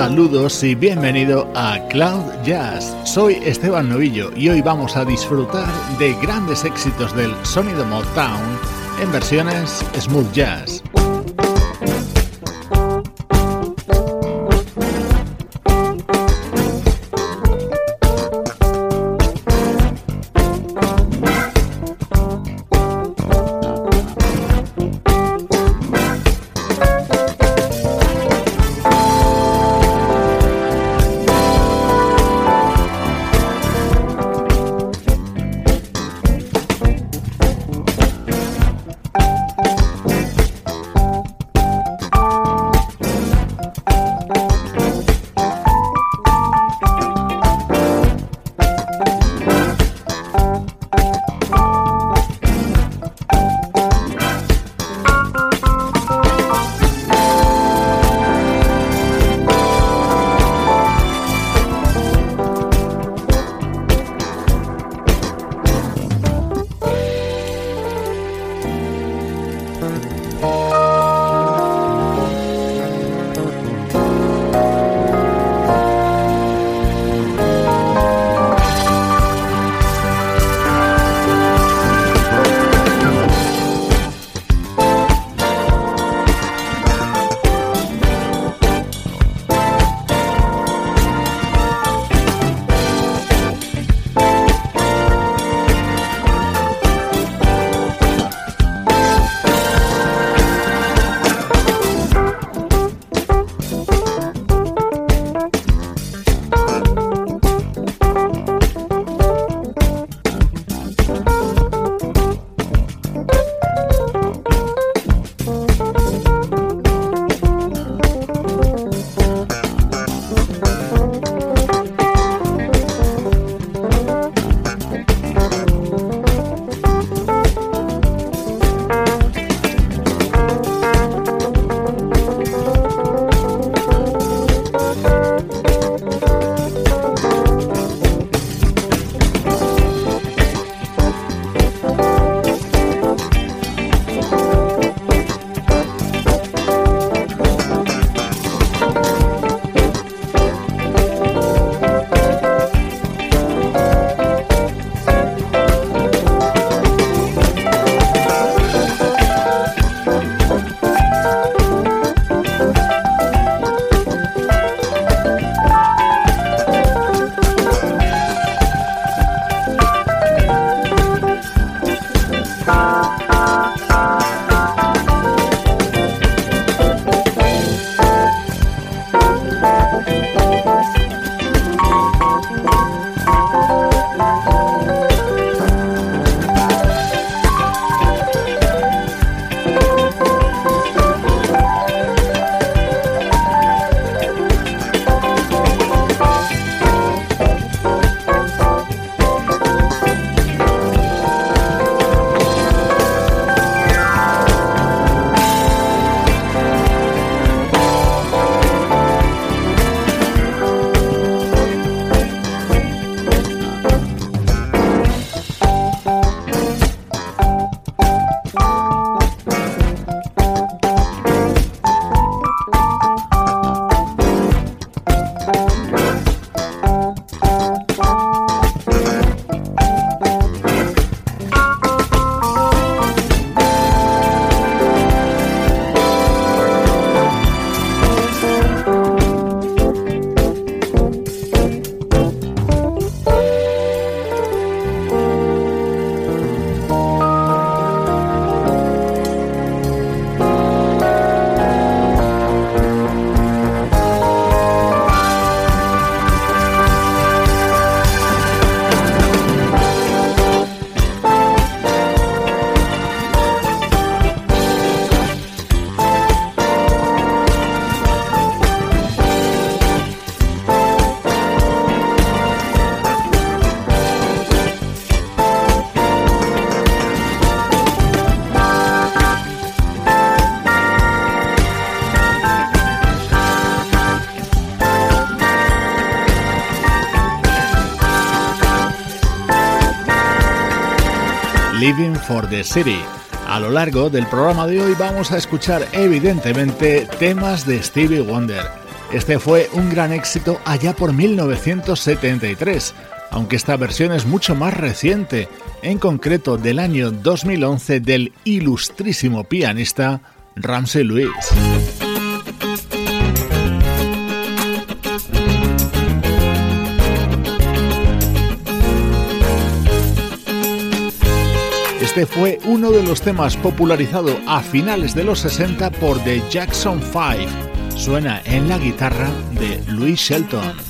Saludos y bienvenido a Cloud Jazz. Soy Esteban Novillo y hoy vamos a disfrutar de grandes éxitos del sonido Motown en versiones smooth jazz. For the City. A lo largo del programa de hoy vamos a escuchar evidentemente temas de Stevie Wonder. Este fue un gran éxito allá por 1973, aunque esta versión es mucho más reciente, en concreto del año 2011 del ilustrísimo pianista Ramsey Lewis. Este fue uno de los temas popularizado a finales de los 60 por The Jackson 5. Suena en la guitarra de Louis Shelton.